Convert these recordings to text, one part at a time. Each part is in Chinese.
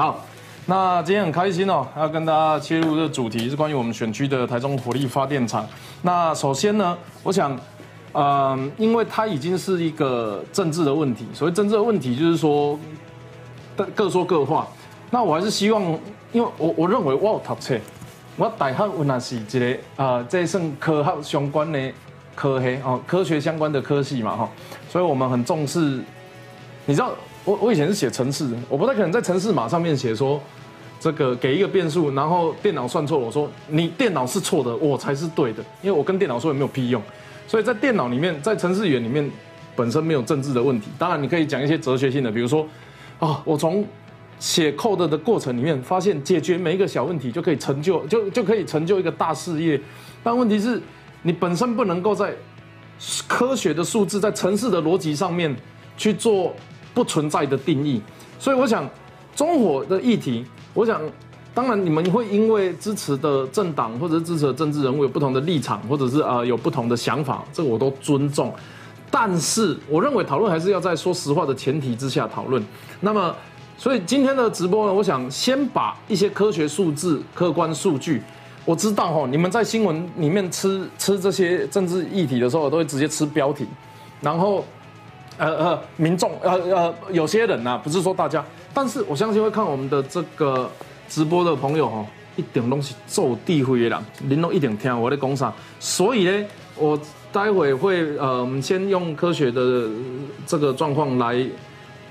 好，那今天很开心哦，要跟大家切入这主题是关于我们选区的台中火力发电厂。那首先呢，我想，嗯，因为它已经是一个政治的问题，所谓政治的问题就是说，各各说各话。那我还是希望，因为我我认为我有读册，我大学我那是一个啊，这算科学相关的科系哦，科学相关的科系嘛哈，所以我们很重视。你知道，我我以前是写程式的，我不太可能在程式码上面写说，这个给一个变数，然后电脑算错了，我说你电脑是错的，我才是对的，因为我跟电脑说也没有屁用。所以在电脑里面，在程式语言里面本身没有政治的问题。当然，你可以讲一些哲学性的，比如说，啊，我从写 code 的过程里面发现，解决每一个小问题就可以成就，就就可以成就一个大事业。但问题是，你本身不能够在科学的数字，在城市的逻辑上面去做不存在的定义。所以，我想中火的议题，我想，当然你们会因为支持的政党或者是支持的政治人物有不同的立场，或者是呃有不同的想法，这个我都尊重。但是，我认为讨论还是要在说实话的前提之下讨论。那么。所以今天的直播呢，我想先把一些科学数字、客观数据。我知道哈，你们在新闻里面吃吃这些政治议题的时候，都会直接吃标题。然后，呃呃，民众呃呃，有些人呐，不是说大家，但是我相信会看我们的这个直播的朋友哈，一点东西做地灰的人，您都一点听我的讲啥。所以呢，我待会会呃，先用科学的这个状况来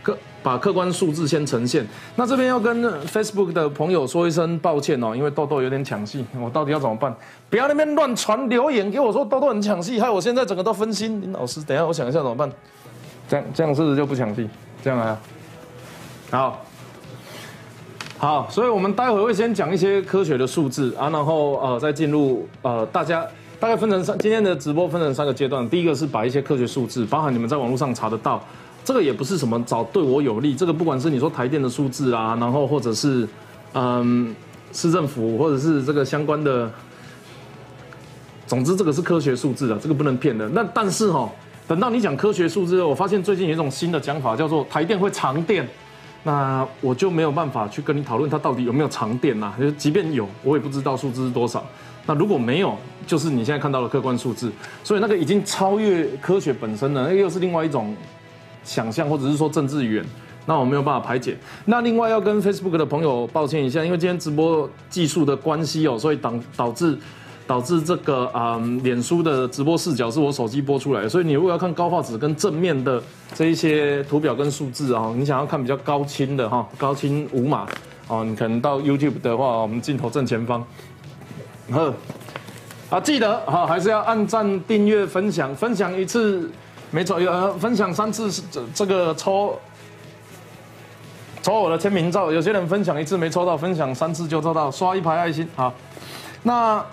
客。把客观数字先呈现。那这边要跟 Facebook 的朋友说一声抱歉哦，因为豆豆有点抢戏，我到底要怎么办？不要那边乱传留言给我说豆豆很抢戏，害我现在整个都分心。林老师，等下我想一下怎么办？这样这样是不是就不抢戏？这样啊？好，好，所以我们待会会先讲一些科学的数字啊，然后呃再进入呃大家大概分成三今天的直播分成三个阶段，第一个是把一些科学数字，包含你们在网络上查得到。这个也不是什么找对我有利，这个不管是你说台电的数字啊，然后或者是嗯市政府或者是这个相关的，总之这个是科学数字啊，这个不能骗的。那但是哈，等到你讲科学数字，我发现最近有一种新的讲法，叫做台电会长电，那我就没有办法去跟你讨论它到底有没有长电呐。就即便有，我也不知道数字是多少。那如果没有，就是你现在看到的客观数字，所以那个已经超越科学本身了，那又是另外一种。想象或者是说政治语言，那我没有办法排解。那另外要跟 Facebook 的朋友抱歉一下，因为今天直播技术的关系哦，所以导导致导致这个啊，脸书的直播视角是我手机播出来，所以你如果要看高画质跟正面的这一些图表跟数字啊，你想要看比较高清的哈，高清无码哦，你可能到 YouTube 的话，我们镜头正前方。呵，啊，记得哈，还是要按赞、订阅、分享，分享一次。没错，有呃分享三次是这这个抽抽我的签名照，有些人分享一次没抽到，分享三次就抽到，刷一排爱心好。那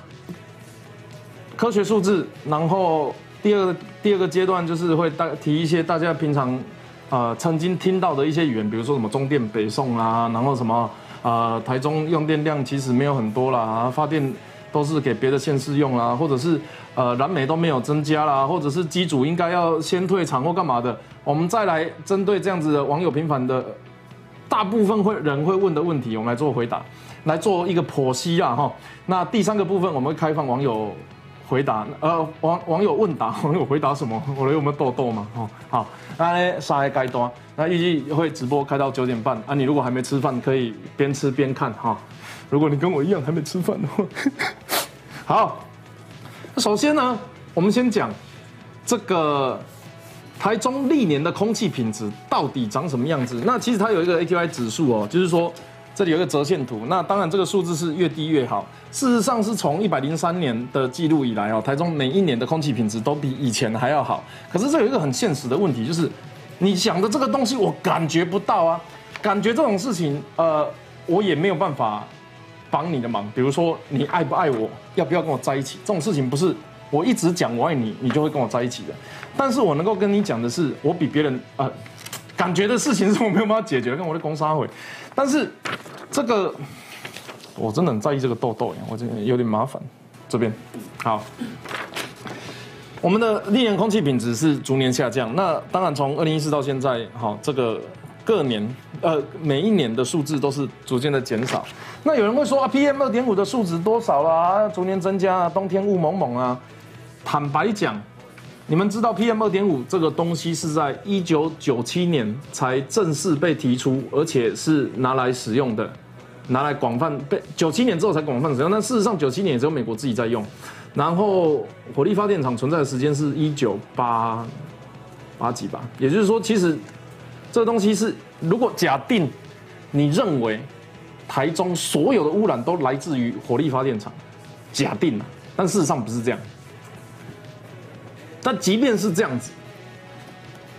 科学数字，然后第二第二个阶段就是会大提一些大家平常呃曾经听到的一些语言，比如说什么中电北送啊，然后什么呃台中用电量其实没有很多啦，发电都是给别的县市用啦，或者是。呃，燃煤都没有增加啦，或者是机组应该要先退场或干嘛的，我们再来针对这样子的网友频繁的，大部分会人会问的问题，我们来做回答，来做一个剖析啊哈。那第三个部分我们会开放网友回答，呃网网友问答，网友回答什么？我有没有痘痘嘛？哦好，那三个阶段，那预计会直播开到九点半啊。你如果还没吃饭，可以边吃边看哈。如果你跟我一样还没吃饭的话，好。首先呢，我们先讲这个台中历年的空气品质到底长什么样子。那其实它有一个 AQI 指数哦，就是说这里有一个折线图。那当然这个数字是越低越好。事实上是从一百零三年的记录以来哦，台中每一年的空气品质都比以前还要好。可是这有一个很现实的问题，就是你想的这个东西我感觉不到啊，感觉这种事情呃，我也没有办法。帮你的忙，比如说你爱不爱我，要不要跟我在一起，这种事情不是我一直讲我爱你，你就会跟我在一起的。但是我能够跟你讲的是，我比别人呃感觉的事情是我没有办法解决，跟我的攻杀会。但是这个我真的很在意这个痘痘呀，我这有点麻烦。这边好，我们的历年空气品质是逐年下降。那当然从二零一四到现在，好这个各年呃每一年的数字都是逐渐的减少。那有人会说啊，PM 二点五的数值多少啦？逐年增加啊，冬天雾蒙蒙啊。坦白讲，你们知道 PM 二点五这个东西是在一九九七年才正式被提出，而且是拿来使用的。拿来广泛被九七年之后才广泛使用，但事实上九七年也只有美国自己在用。然后火力发电厂存在的时间是一九八八几吧，也就是说，其实这个东西是如果假定你认为台中所有的污染都来自于火力发电厂，假定了，但事实上不是这样。但即便是这样子。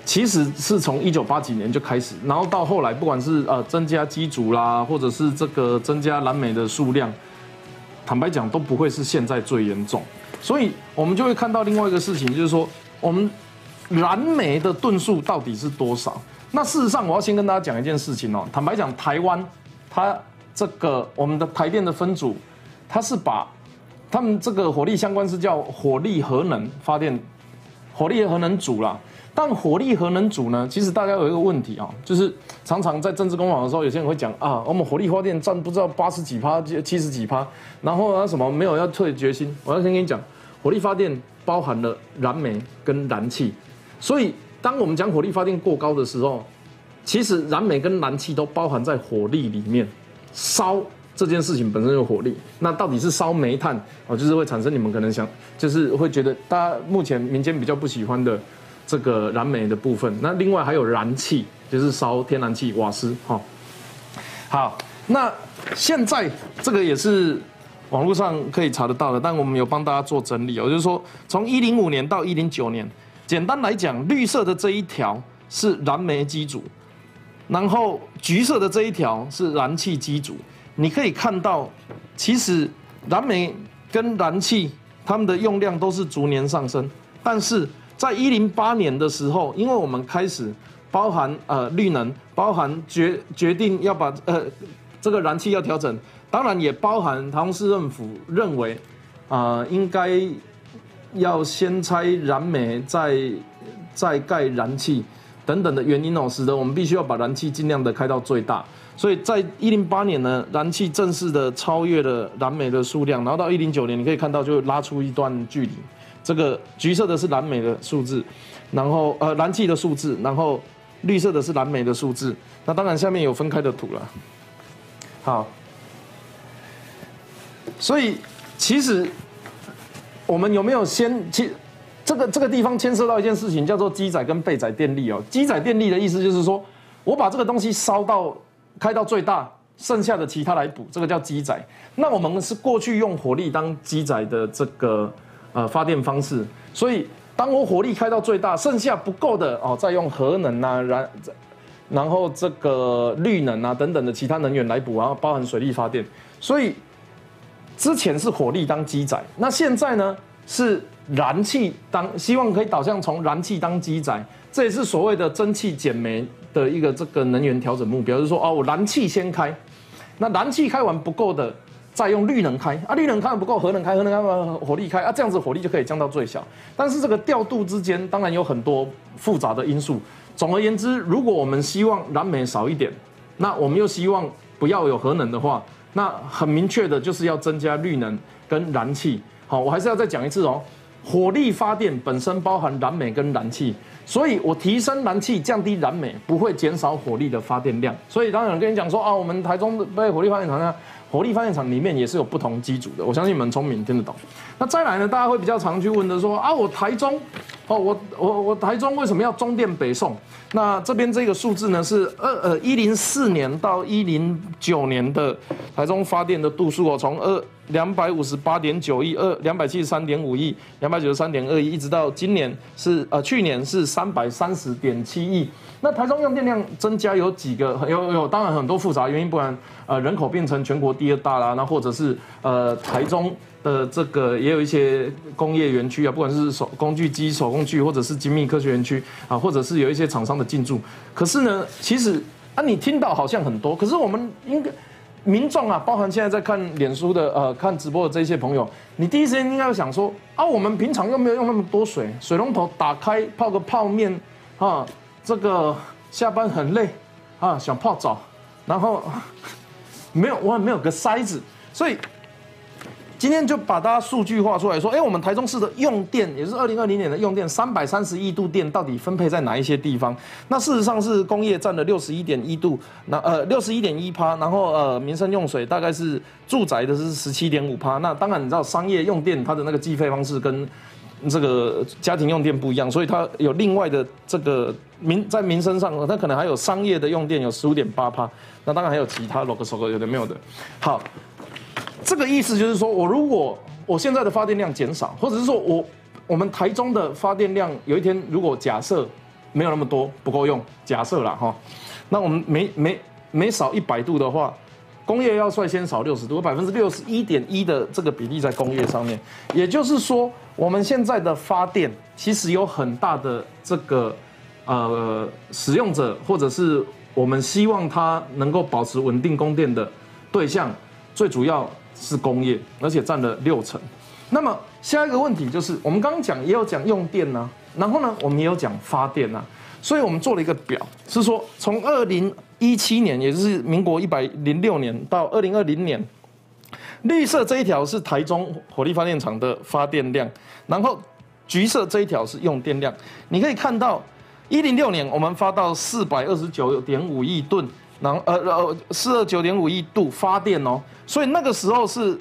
其实是从一九八几年就开始，然后到后来，不管是呃增加机组啦，或者是这个增加蓝莓的数量，坦白讲都不会是现在最严重。所以我们就会看到另外一个事情，就是说我们蓝莓的吨数到底是多少？那事实上，我要先跟大家讲一件事情哦。坦白讲，台湾它这个我们的台电的分组，它是把他们这个火力相关是叫火力核能发电，火力核能组啦。但火力核能组呢？其实大家有一个问题啊，就是常常在政治攻防的时候，有些人会讲啊，我们火力发电占不知道八十几趴、七十几趴，然后啊什么没有要退决心。我要先跟你讲，火力发电包含了燃煤跟燃气，所以当我们讲火力发电过高的时候，其实燃煤跟燃气都包含在火力里面。烧这件事情本身有火力，那到底是烧煤炭哦，就是会产生你们可能想，就是会觉得大家目前民间比较不喜欢的。这个燃煤的部分，那另外还有燃气，就是烧天然气、瓦斯，哈。好，那现在这个也是网络上可以查得到的，但我们有帮大家做整理哦，就是说从一零五年到一零九年，简单来讲，绿色的这一条是燃煤机组，然后橘色的这一条是燃气机组。你可以看到，其实燃煤跟燃气它们的用量都是逐年上升，但是。在一零八年的时候，因为我们开始包含呃绿能，包含决决定要把呃这个燃气要调整，当然也包含台中市政府认为啊应该要先拆燃煤，再再盖燃气等等的原因哦，使得我们必须要把燃气尽量的开到最大。所以在一零八年呢，燃气正式的超越了燃煤的数量，然后到一零九年，你可以看到就拉出一段距离。这个橘色的是燃煤的数字，然后呃燃气的数字，然后绿色的是燃煤的数字。那当然下面有分开的图了。好，所以其实我们有没有先？其这个这个地方牵涉到一件事情，叫做机载跟备载电力哦。机载电力的意思就是说，我把这个东西烧到开到最大，剩下的其他来补，这个叫机载。那我们是过去用火力当机载的这个。呃，发电方式，所以当我火力开到最大，剩下不够的哦，再用核能啊，燃，然后这个绿能啊等等的其他能源来补，然后包含水力发电。所以之前是火力当机载，那现在呢是燃气当，希望可以导向从燃气当机载，这也是所谓的蒸汽减煤的一个这个能源调整目标，就是说哦，我燃气先开，那燃气开完不够的。再用绿能开啊，绿能开不够，核能开，核能开火力开啊，这样子火力就可以降到最小。但是这个调度之间当然有很多复杂的因素。总而言之，如果我们希望燃煤少一点，那我们又希望不要有核能的话，那很明确的就是要增加绿能跟燃气。好，我还是要再讲一次哦，火力发电本身包含燃煤跟燃气，所以我提升燃气，降低燃煤，不会减少火力的发电量。所以当然跟你讲说啊，我们台中被火力发电厂呢。火力发电厂里面也是有不同机组的，我相信你们聪明听得懂。那再来呢，大家会比较常去问的说啊，我台中，哦，我我我台中为什么要中电北送？那这边这个数字呢是二呃一零四年到一零九年的台中发电的度数哦，从二两百五十八点九亿二两百七十三点五亿两百九十三点二亿，一直到今年是呃去年是三百三十点七亿。那台中用电量增加有几个？有有，当然很多复杂原因，不然呃人口变成全国第二大啦，那或者是呃台中的这个也有一些工业园区啊，不管是手工具机、手工具，或者是精密科学园区啊，或者是有一些厂商的进驻。可是呢，其实啊你听到好像很多，可是我们应该民众啊，包含现在在看脸书的呃看直播的这些朋友，你第一时间应该要想说啊，我们平常又没有用那么多水，水龙头打开泡个泡面啊。这个下班很累，啊想泡澡，然后没有我也没有个塞子，所以。今天就把大家数据化出来说，哎，我们台中市的用电，也是二零二零年的用电，三百三十亿度电，到底分配在哪一些地方？那事实上是工业占了六十一点一度，那呃六十一点一趴，然后呃民生用水大概是住宅的是十七点五趴。那当然你知道商业用电它的那个计费方式跟这个家庭用电不一样，所以它有另外的这个民在民生上，它可能还有商业的用电有十五点八趴。那当然还有其他 log 手个有的没有的。好。这个意思就是说，我如果我现在的发电量减少，或者是说我我们台中的发电量有一天如果假设没有那么多不够用，假设了哈，那我们每每每少一百度的话，工业要率先少六十度，百分之六十一点一的这个比例在工业上面，也就是说，我们现在的发电其实有很大的这个呃使用者，或者是我们希望它能够保持稳定供电的对象，最主要。是工业，而且占了六成。那么下一个问题就是，我们刚刚讲也有讲用电呐，然后呢，我们也有讲发电呐。所以我们做了一个表，是说从二零一七年，也就是民国一百零六年到二零二零年，绿色这一条是台中火力发电厂的发电量，然后橘色这一条是用电量。你可以看到，一零六年我们发到四百二十九点五亿吨。然后呃呃四二九点五亿度发电哦，所以那个时候是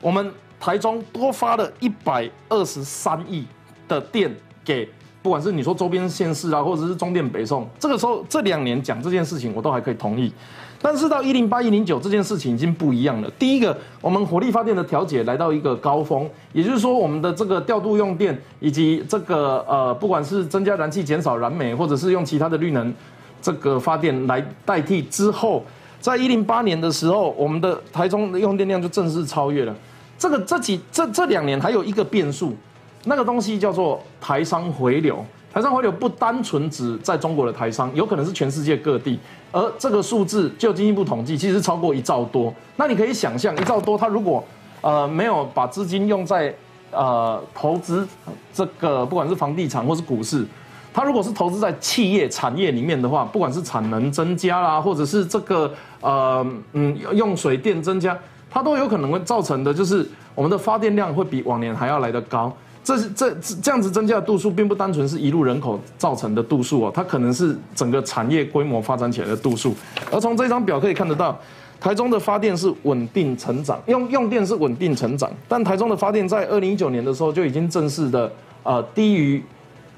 我们台中多发了一百二十三亿的电给，不管是你说周边县市啊，或者是中电北送，这个时候这两年讲这件事情我都还可以同意，但是到一零八一零九这件事情已经不一样了。第一个，我们火力发电的调节来到一个高峰，也就是说我们的这个调度用电以及这个呃不管是增加燃气、减少燃煤，或者是用其他的绿能。这个发电来代替之后，在一零八年的时候，我们的台中的用电量就正式超越了。这个这几这这两年还有一个变数，那个东西叫做台商回流。台商回流不单纯指在中国的台商，有可能是全世界各地。而这个数字就经济部统计，其实超过一兆多。那你可以想象，一兆多，他如果呃没有把资金用在呃投资这个，不管是房地产或是股市。它如果是投资在企业产业里面的话，不管是产能增加啦，或者是这个呃嗯用水电增加，它都有可能会造成的，就是我们的发电量会比往年还要来得高。这是这这样子增加的度数，并不单纯是一路人口造成的度数哦，它可能是整个产业规模发展起来的度数。而从这张表可以看得到，台中的发电是稳定成长，用用电是稳定成长，但台中的发电在二零一九年的时候就已经正式的呃低于。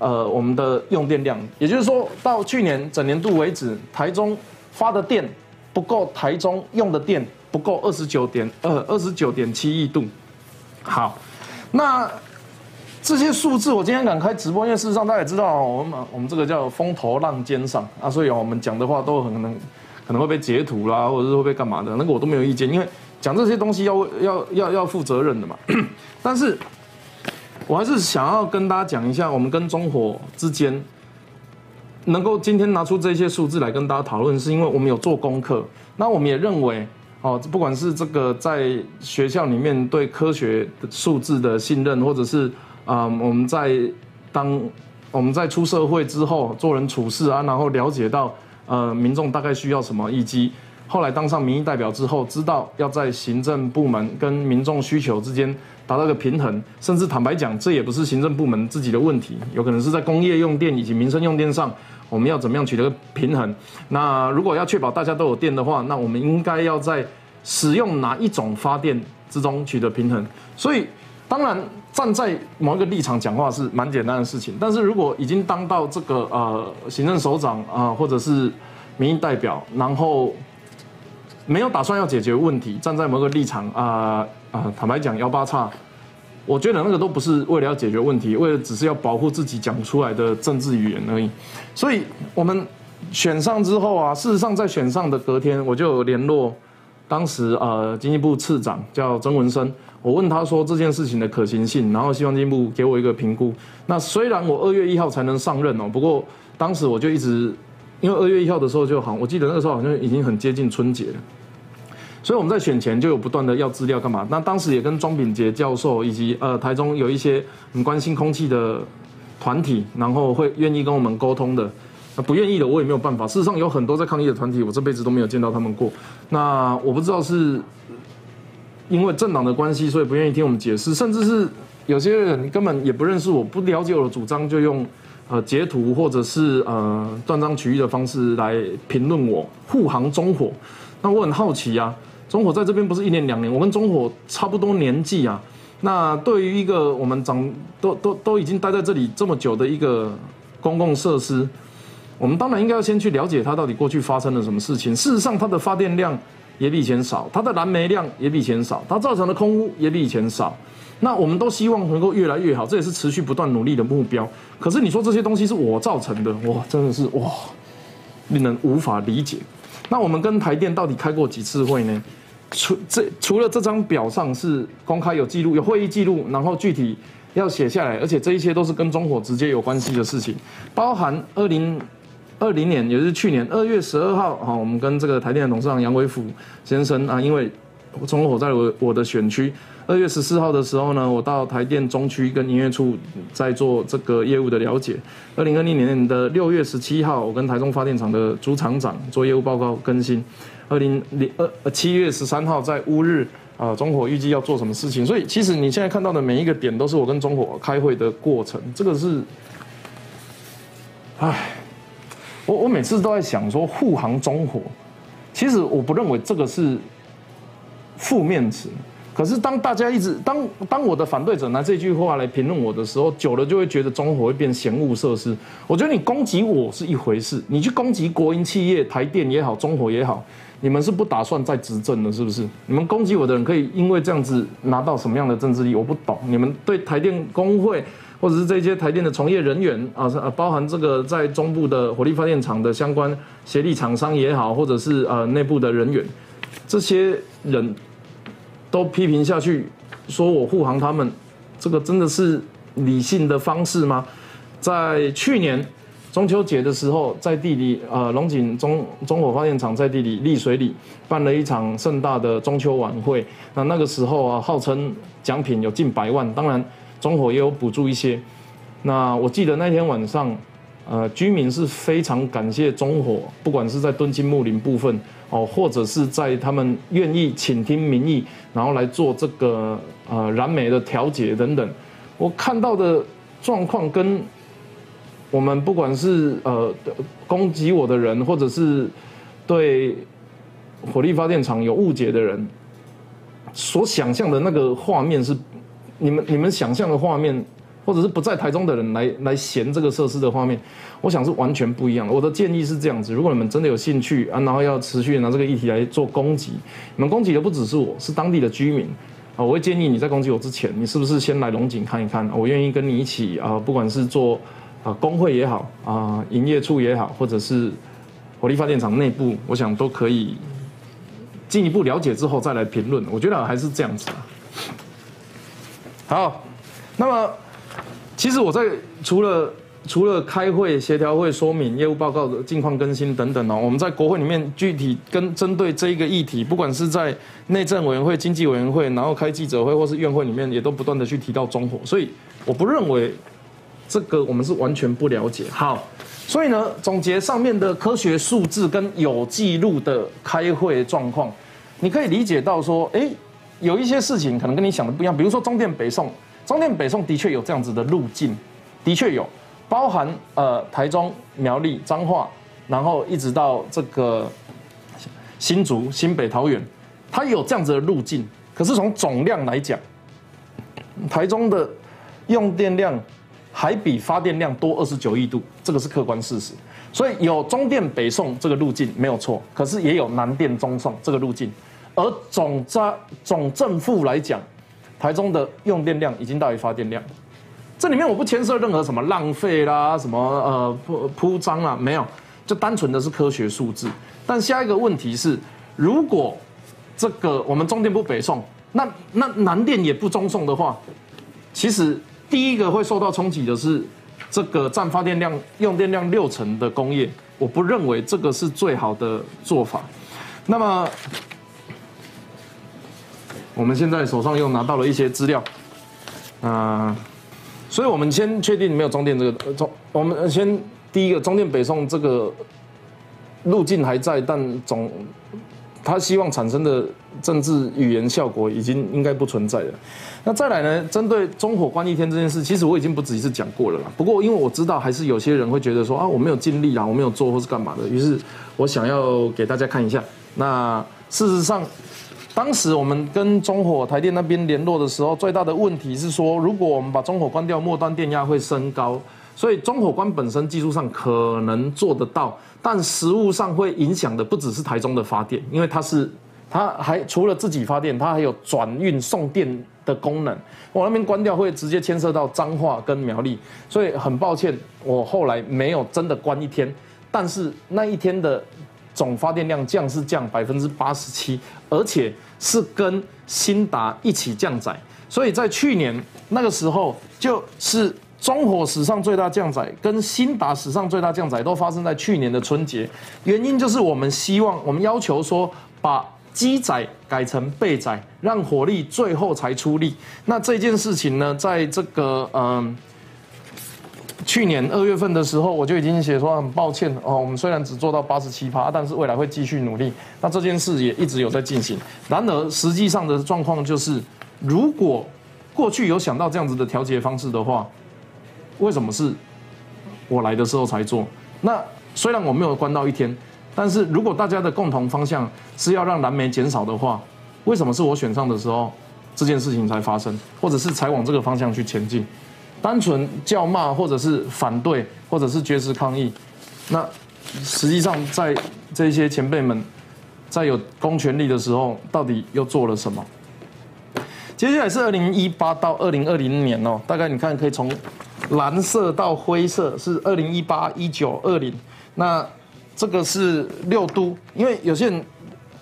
呃，我们的用电量，也就是说到去年整年度为止，台中发的电不够，台中用的电不够二十九点二二十九点七亿度。好，那这些数字我今天敢开直播，因为事实上大家也知道，我们我们这个叫风头浪尖上啊，所以我们讲的话都很可能可能会被截图啦，或者是会被干嘛的，那个我都没有意见，因为讲这些东西要要要要负责任的嘛。但是。我还是想要跟大家讲一下，我们跟中火之间能够今天拿出这些数字来跟大家讨论，是因为我们有做功课。那我们也认为，哦，不管是这个在学校里面对科学数字的信任，或者是啊，我们在当我们在出社会之后做人处事啊，然后了解到呃民众大概需要什么，以及后来当上民意代表之后，知道要在行政部门跟民众需求之间。达到一个平衡，甚至坦白讲，这也不是行政部门自己的问题，有可能是在工业用电以及民生用电上，我们要怎么样取得平衡？那如果要确保大家都有电的话，那我们应该要在使用哪一种发电之中取得平衡？所以，当然站在某一个立场讲话是蛮简单的事情，但是如果已经当到这个呃行政首长啊，或者是民意代表，然后没有打算要解决问题，站在某个立场啊。啊，坦白讲，幺八叉，我觉得那个都不是为了要解决问题，为了只是要保护自己讲出来的政治语言而已。所以，我们选上之后啊，事实上在选上的隔天，我就联络当时呃经济部次长叫曾文生，我问他说这件事情的可行性，然后希望进步给我一个评估。那虽然我二月一号才能上任哦，不过当时我就一直，因为二月一号的时候就好，我记得那个时候好像已经很接近春节了。所以我们在选前就有不断的要资料干嘛？那当时也跟庄炳杰教授以及呃台中有一些很关心空气的团体，然后会愿意跟我们沟通的。那不愿意的我也没有办法。事实上有很多在抗议的团体，我这辈子都没有见到他们过。那我不知道是因为政党的关系，所以不愿意听我们解释，甚至是有些人根本也不认识我，不了解我的主张，就用呃截图或者是呃断章取义的方式来评论我护航中火。那我很好奇啊，中火在这边不是一年两年，我跟中火差不多年纪啊。那对于一个我们长都都都已经待在这里这么久的一个公共设施，我们当然应该要先去了解它到底过去发生了什么事情。事实上，它的发电量也比以前少，它的燃煤量也比以前少，它造成的空污也比以前少。那我们都希望能够越来越好，这也是持续不断努力的目标。可是你说这些东西是我造成的，哇，真的是哇，令人无法理解。那我们跟台电到底开过几次会呢？除这除了这张表上是公开有记录有会议记录，然后具体要写下来，而且这一切都是跟中火直接有关系的事情，包含二零二零年，也就是去年二月十二号，哈，我们跟这个台电的董事长杨伟福先生啊，因为中火在我我的选区，二月十四号的时候呢，我到台电中区跟营业处在做这个业务的了解，二零二零年的六月十七号，我跟台中发电厂的朱厂长做业务报告更新。二零零二七月十三号在乌日啊，中火预计要做什么事情？所以其实你现在看到的每一个点都是我跟中火开会的过程。这个是，唉，我我每次都在想说护航中火，其实我不认为这个是负面词。可是当大家一直当当我的反对者拿这句话来评论我的时候，久了就会觉得中火会变嫌恶设施。我觉得你攻击我是一回事，你去攻击国营企业台电也好，中火也好。你们是不打算再执政了，是不是？你们攻击我的人可以因为这样子拿到什么样的政治利益？我不懂。你们对台电工会或者是这些台电的从业人员啊，包含这个在中部的火力发电厂的相关协力厂商也好，或者是呃内部的人员，这些人都批评下去，说我护航他们，这个真的是理性的方式吗？在去年。中秋节的时候，在地里，呃，龙井中中火发电厂在地里丽水里办了一场盛大的中秋晚会。那那个时候啊，号称奖品有近百万，当然中火也有补助一些。那我记得那天晚上，呃，居民是非常感谢中火，不管是在敦亲睦邻部分哦，或者是在他们愿意倾听民意，然后来做这个呃燃煤的调解等等。我看到的状况跟。我们不管是呃攻击我的人，或者是对火力发电厂有误解的人，所想象的那个画面是你们你们想象的画面，或者是不在台中的人来来嫌这个设施的画面，我想是完全不一样的。我的建议是这样子：如果你们真的有兴趣啊，然后要持续拿这个议题来做攻击，你们攻击的不只是我，是当地的居民啊。我会建议你在攻击我之前，你是不是先来龙井看一看？我愿意跟你一起啊，不管是做。啊，工会也好，啊，营业处也好，或者是火力发电厂内部，我想都可以进一步了解之后再来评论。我觉得还是这样子啊。好，那么其实我在除了除了开会、协调会、说明业务报告的近况更新等等哦，我们在国会里面具体跟针对这一个议题，不管是在内政委员会、经济委员会，然后开记者会或是院会里面，也都不断的去提到中火，所以我不认为。这个我们是完全不了解。好，所以呢，总结上面的科学数字跟有记录的开会状况，你可以理解到说，哎，有一些事情可能跟你想的不一样。比如说中电北送，中电北送的确有这样子的路径，的确有，包含呃台中、苗栗、彰化，然后一直到这个新竹、新北、桃园，它有这样子的路径。可是从总量来讲，台中的用电量。还比发电量多二十九亿度，这个是客观事实。所以有中电北送这个路径没有错，可是也有南电中送这个路径。而总在总正负来讲，台中的用电量已经大于发电量。这里面我不牵涉任何什么浪费啦，什么呃铺铺张啊，没有，就单纯的是科学数字。但下一个问题是，如果这个我们中电不北送，那那南电也不中送的话，其实。第一个会受到冲击的是这个占发电量、用电量六成的工业，我不认为这个是最好的做法。那么我们现在手上又拿到了一些资料，啊，所以我们先确定没有中电这个中，我们先第一个中电北送这个路径还在，但总他希望产生的政治语言效果已经应该不存在了。那再来呢？针对中火关一天这件事，其实我已经不止一次讲过了啦。不过因为我知道还是有些人会觉得说啊，我没有尽力啊，我没有做或是干嘛的，于是我想要给大家看一下。那事实上，当时我们跟中火台电那边联络的时候，最大的问题是说，如果我们把中火关掉，末端电压会升高，所以中火关本身技术上可能做得到，但实物上会影响的不只是台中的发电，因为它是它还除了自己发电，它还有转运送电。的功能，我那边关掉会直接牵涉到彰化跟苗栗，所以很抱歉，我后来没有真的关一天，但是那一天的总发电量降是降百分之八十七，而且是跟新达一起降载，所以在去年那个时候就是中火史上最大降载，跟新达史上最大降载都发生在去年的春节，原因就是我们希望我们要求说把。机载改成备载，让火力最后才出力。那这件事情呢，在这个嗯去年二月份的时候，我就已经写说很抱歉哦，我们虽然只做到八十七趴，但是未来会继续努力。那这件事也一直有在进行。然而实际上的状况就是，如果过去有想到这样子的调节方式的话，为什么是我来的时候才做？那虽然我没有关到一天。但是如果大家的共同方向是要让蓝莓减少的话，为什么是我选上的时候这件事情才发生，或者是才往这个方向去前进？单纯叫骂，或者是反对，或者是绝食抗议，那实际上在这些前辈们在有公权力的时候，到底又做了什么？接下来是二零一八到二零二零年哦，大概你看可以从蓝色到灰色是二零一八一九二零那。这个是六都，因为有些人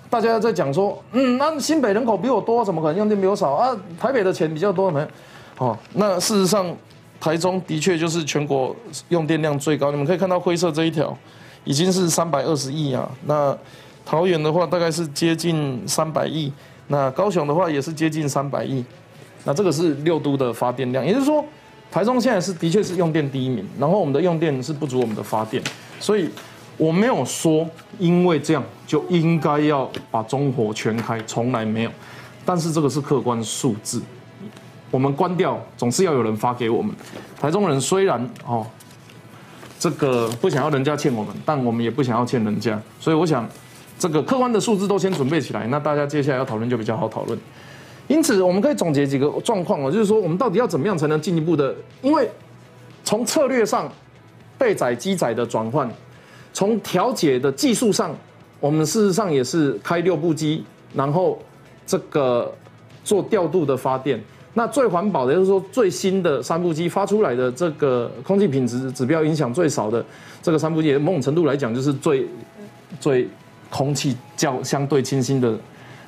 大家在讲说，嗯，那新北人口比我多，怎么可能用电比我少啊？台北的钱比较多，没有？哦，那事实上，台中的确就是全国用电量最高。你们可以看到灰色这一条，已经是三百二十亿啊。那桃园的话，大概是接近三百亿。那高雄的话，也是接近三百亿。那这个是六都的发电量，也就是说，台中现在是的确是用电第一名，然后我们的用电是不足我们的发电，所以。我没有说，因为这样就应该要把中火全开，从来没有。但是这个是客观数字，我们关掉总是要有人发给我们。台中人虽然哦，这个不想要人家欠我们，但我们也不想要欠人家。所以我想，这个客观的数字都先准备起来，那大家接下来要讨论就比较好讨论。因此，我们可以总结几个状况哦，就是说我们到底要怎么样才能进一步的？因为从策略上，备载机载的转换。从调解的技术上，我们事实上也是开六部机，然后这个做调度的发电。那最环保的，就是说最新的三部机发出来的这个空气品质指标影响最少的这个三部机，某种程度来讲就是最最空气较相对清新的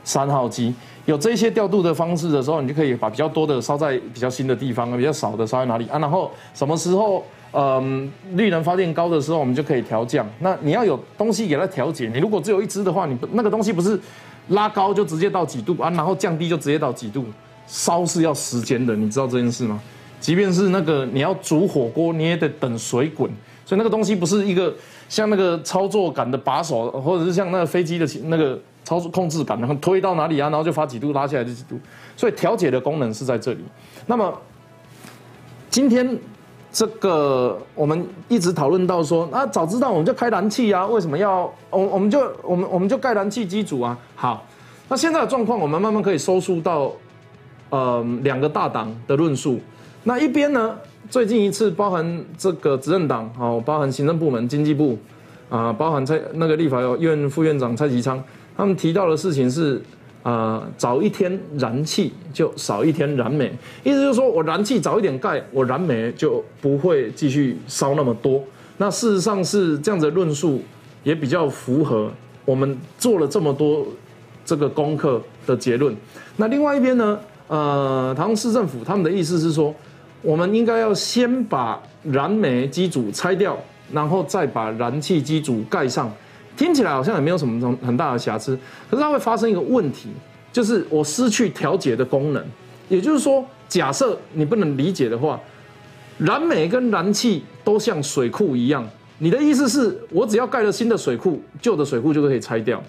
三号机。有这些调度的方式的时候，你就可以把比较多的烧在比较新的地方，比较少的烧在哪里啊？然后什么时候？嗯，绿能发电高的时候，我们就可以调降。那你要有东西给它调节。你如果只有一支的话，你那个东西不是拉高就直接到几度啊，然后降低就直接到几度。烧是要时间的，你知道这件事吗？即便是那个你要煮火锅，你也得等水滚。所以那个东西不是一个像那个操作杆的把手，或者是像那个飞机的那个操作控制杆，然后推到哪里啊，然后就发几度，拉下来就几度。所以调节的功能是在这里。那么今天。这个我们一直讨论到说，那早知道我们就开燃气啊，为什么要我我们就我们我们就盖燃气机组啊？好，那现在的状况，我们慢慢可以收束到，呃，两个大党的论述。那一边呢，最近一次包含这个执政党，哦，包含行政部门、经济部，啊，包含蔡那个立法院副院长蔡其昌，他们提到的事情是。啊，早一天燃气就少一天燃煤，意思就是说我燃气早一点盖，我燃煤就不会继续烧那么多。那事实上是这样子的论述，也比较符合我们做了这么多这个功课的结论。那另外一边呢，呃，台中市政府他们的意思是说，我们应该要先把燃煤机组拆掉，然后再把燃气机组盖上。听起来好像也没有什么很大的瑕疵，可是它会发生一个问题，就是我失去调节的功能。也就是说，假设你不能理解的话，燃煤跟燃气都像水库一样，你的意思是我只要盖了新的水库，旧的水库就可以拆掉？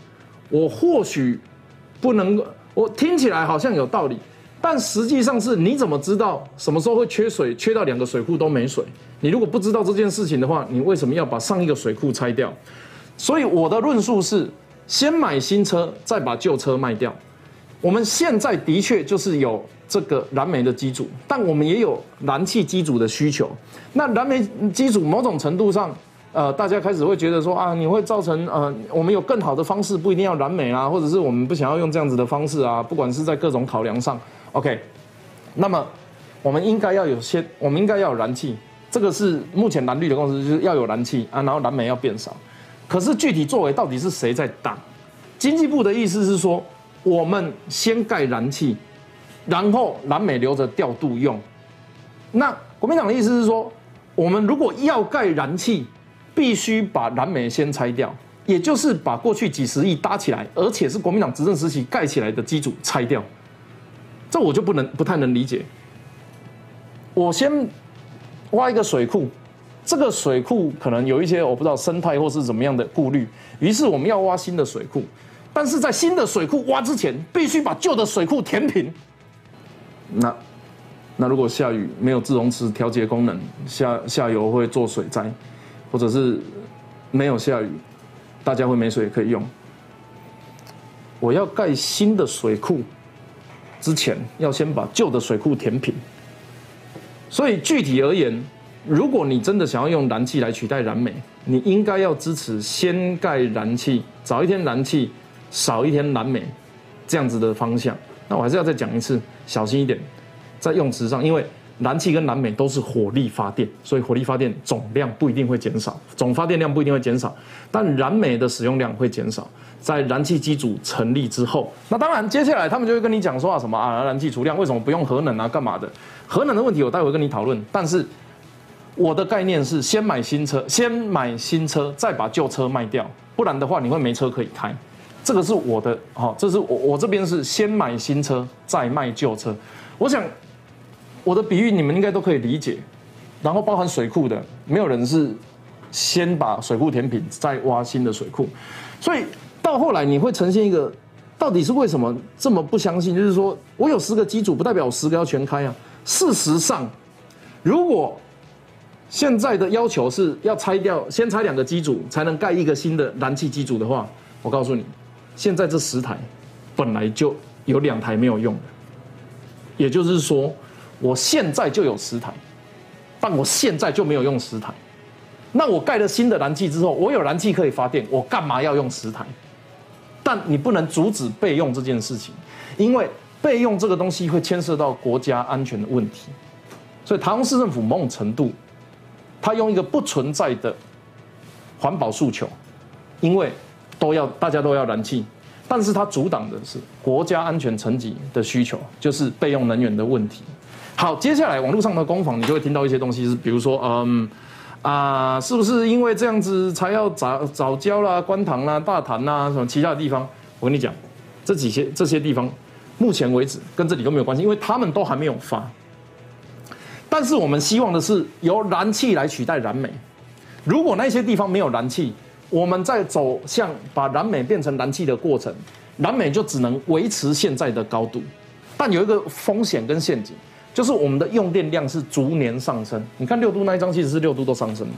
我或许不能，我听起来好像有道理，但实际上是你怎么知道什么时候会缺水，缺到两个水库都没水？你如果不知道这件事情的话，你为什么要把上一个水库拆掉？所以我的论述是，先买新车，再把旧车卖掉。我们现在的确就是有这个燃煤的机组，但我们也有燃气机组的需求。那燃煤机组某种程度上。呃，大家开始会觉得说啊，你会造成呃，我们有更好的方式，不一定要燃煤啊，或者是我们不想要用这样子的方式啊，不管是在各种考量上，OK，那么我们应该要有些，我们应该要有燃气，这个是目前蓝绿的共识，就是要有燃气啊，然后燃煤要变少。可是具体作为到底是谁在打？经济部的意思是说，我们先盖燃气，然后燃煤留着调度用。那国民党的意思是说，我们如果要盖燃气。必须把燃煤先拆掉，也就是把过去几十亿搭起来，而且是国民党执政时期盖起来的基础拆掉。这我就不能不太能理解。我先挖一个水库，这个水库可能有一些我不知道生态或是怎么样的顾虑，于是我们要挖新的水库，但是在新的水库挖之前，必须把旧的水库填平。那那如果下雨没有自容池调节功能，下下游会做水灾。或者是没有下雨，大家会没水可以用。我要盖新的水库之前，要先把旧的水库填平。所以具体而言，如果你真的想要用燃气来取代燃煤，你应该要支持先盖燃气，早一天燃气，少一天燃煤这样子的方向。那我还是要再讲一次，小心一点，在用词上，因为。燃气跟燃煤都是火力发电，所以火力发电总量不一定会减少，总发电量不一定会减少，但燃煤的使用量会减少。在燃气机组成立之后，那当然接下来他们就会跟你讲说啊什么啊燃气储量为什么不用核能啊干嘛的？核能的问题我待会跟你讨论。但是我的概念是先买新车，先买新车，再把旧车卖掉，不然的话你会没车可以开。这个是我的，好，这是我我这边是先买新车再卖旧车，我想。我的比喻你们应该都可以理解，然后包含水库的，没有人是先把水库填平再挖新的水库，所以到后来你会呈现一个，到底是为什么这么不相信？就是说我有十个机组，不代表我十个要全开啊。事实上，如果现在的要求是要拆掉，先拆两个机组才能盖一个新的燃气机组的话，我告诉你，现在这十台本来就有两台没有用的，也就是说。我现在就有十台，但我现在就没有用十台。那我盖了新的燃气之后，我有燃气可以发电，我干嘛要用十台？但你不能阻止备用这件事情，因为备用这个东西会牵涉到国家安全的问题。所以台中市政府某种程度，他用一个不存在的环保诉求，因为都要大家都要燃气，但是他阻挡的是国家安全层级的需求，就是备用能源的问题。好，接下来网络上的攻防，你就会听到一些东西，是比如说，嗯，啊，是不是因为这样子才要早早教啦、观塘啦、大潭啦什么其他的地方？我跟你讲，这几些这些地方，目前为止跟这里都没有关系，因为他们都还没有发。但是我们希望的是由燃气来取代燃煤。如果那些地方没有燃气，我们在走向把燃煤变成燃气的过程，燃煤就只能维持现在的高度，但有一个风险跟陷阱。就是我们的用电量是逐年上升，你看六度那一张其实是六度都上升的。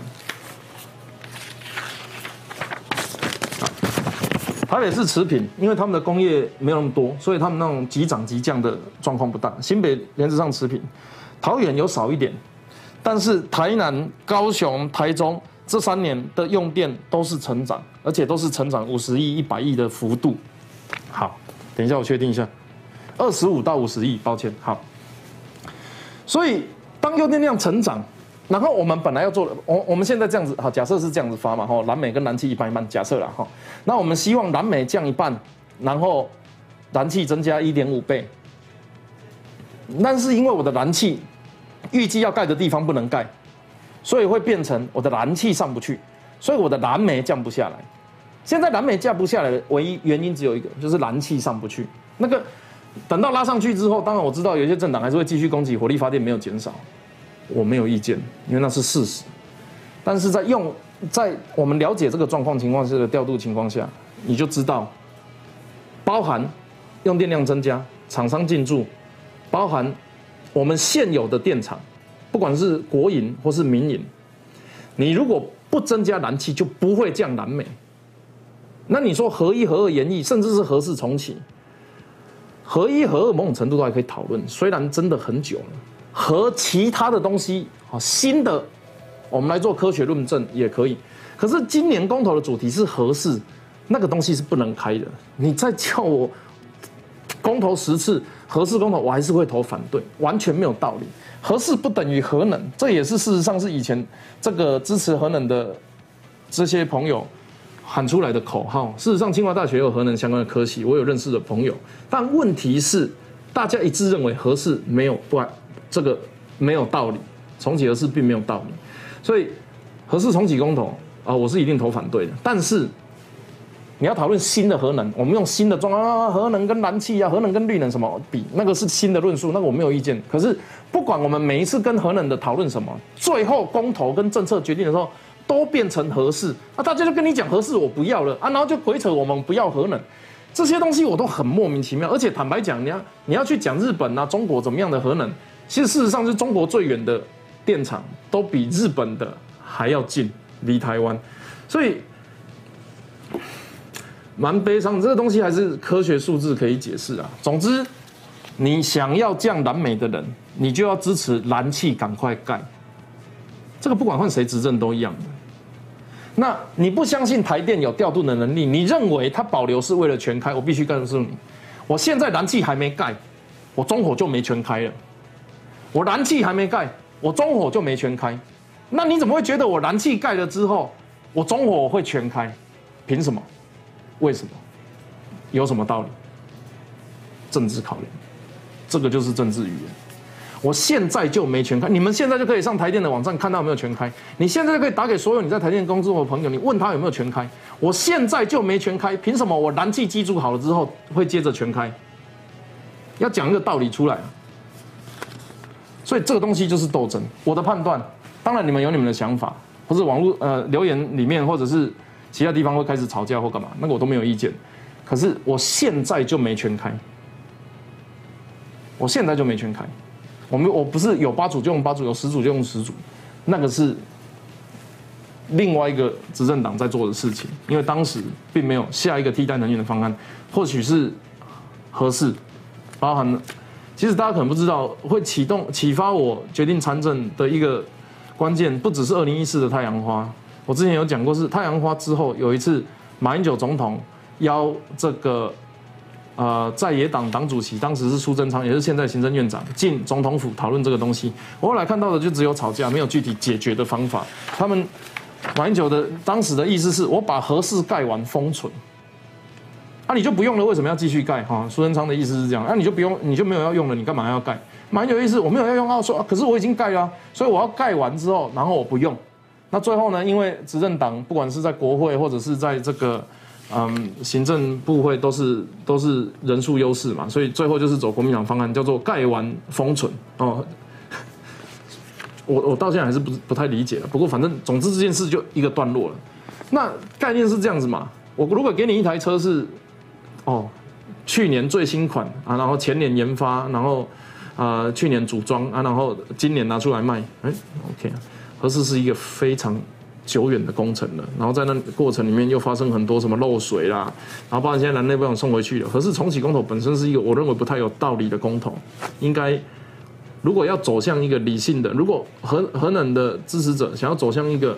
台北是持平，因为他们的工业没有那么多，所以他们那种急涨急降的状况不大。新北原则上持平，桃园有少一点，但是台南、高雄、台中这三年的用电都是成长，而且都是成长五十亿、一百亿的幅度。好，等一下我确定一下，二十五到五十亿，抱歉，好。所以，当用电量成长，然后我们本来要做的，我我们现在这样子，好，假设是这样子发嘛，哈，蓝煤跟燃气一半一半，假设了哈，那我们希望蓝煤降一半，然后燃气增加一点五倍，但是因为我的燃气预计要盖的地方不能盖，所以会变成我的燃气上不去，所以我的燃煤降不下来。现在燃煤降不下来的唯一原因只有一个，就是燃气上不去，那个。等到拉上去之后，当然我知道有些政党还是会继续攻击火力发电没有减少，我没有意见，因为那是事实。但是在用在我们了解这个状况情况下的调度情况下，你就知道，包含用电量增加、厂商进驻，包含我们现有的电厂，不管是国营或是民营，你如果不增加燃气，就不会降燃煤。那你说合一、合二、研一，甚至是合四重启，合一、合二某种程度都还可以讨论，虽然真的很久了。和其他的东西啊，新的，我们来做科学论证也可以。可是今年公投的主题是合适，那个东西是不能开的。你再叫我公投十次合适公投，我还是会投反对，完全没有道理。合适不等于核能，这也是事实上是以前这个支持核能的这些朋友喊出来的口号。事实上，清华大学有核能相关的科系，我有认识的朋友。但问题是，大家一致认为合适没有不。这个没有道理，重启核四并没有道理，所以核四重启公投啊，我是一定投反对的。但是你要讨论新的核能，我们用新的装啊，核能跟燃气啊，核能跟绿能什么比，那个是新的论述，那个我没有意见。可是不管我们每一次跟核能的讨论什么，最后公投跟政策决定的时候，都变成核四，那大家就跟你讲核四我不要了啊，然后就鬼扯我们不要核能，这些东西我都很莫名其妙。而且坦白讲，你要你要去讲日本啊、中国怎么样的核能。其实事实上是中国最远的电厂都比日本的还要近，离台湾，所以蛮悲伤。这个东西还是科学数字可以解释啊。总之，你想要降燃煤的人，你就要支持燃气赶快盖。这个不管换谁执政都一样的。那你不相信台电有调度的能力？你认为它保留是为了全开？我必须告诉你，我现在燃气还没盖，我中火就没全开了。我燃气还没盖，我中火就没全开，那你怎么会觉得我燃气盖了之后，我中火会全开？凭什么？为什么？有什么道理？政治考量，这个就是政治语言。我现在就没全开，你们现在就可以上台电的网站看到有没有全开。你现在就可以打给所有你在台电工作的朋友，你问他有没有全开。我现在就没全开，凭什么我燃气机组好了之后会接着全开？要讲一个道理出来。所以这个东西就是斗争。我的判断，当然你们有你们的想法，或者网络呃留言里面，或者是其他地方会开始吵架或干嘛，那个我都没有意见。可是我现在就没全开，我现在就没全开。我们我不是有八组就用八组，有十组就用十组，那个是另外一个执政党在做的事情。因为当时并没有下一个替代能源的方案，或许是合适，包含。其实大家可能不知道，会启动启发我决定参政的一个关键，不只是二零一四的太阳花。我之前有讲过，是太阳花之后有一次，马英九总统邀这个呃在野党党主席，当时是苏贞昌，也是现在行政院长进总统府讨论这个东西。我后来看到的就只有吵架，没有具体解决的方法。他们马英九的当时的意思是我把核四盖完封存。啊，你就不用了，为什么要继续盖？哈，苏贞昌的意思是这样，那你就不用，你就没有要用了，你干嘛要盖？蛮有意思，我没有要用啊，说可是我已经盖了，所以我要盖完之后，然后我不用。那最后呢，因为执政党不管是在国会或者是在这个嗯行政部会，都是都是人数优势嘛，所以最后就是走国民党方案，叫做盖完封存。哦，我我到现在还是不不太理解了。不过反正总之这件事就一个段落了。那概念是这样子嘛？我如果给你一台车是。哦，去年最新款啊，然后前年研发，然后啊去年组装啊，然后今年拿出来卖，哎，OK，合适是一个非常久远的工程了，然后在那过程里面又发生很多什么漏水啦，然后把现在蓝内不想送回去了。可是重启公投本身是一个我认为不太有道理的公投，应该如果要走向一个理性的，如果核核能的支持者想要走向一个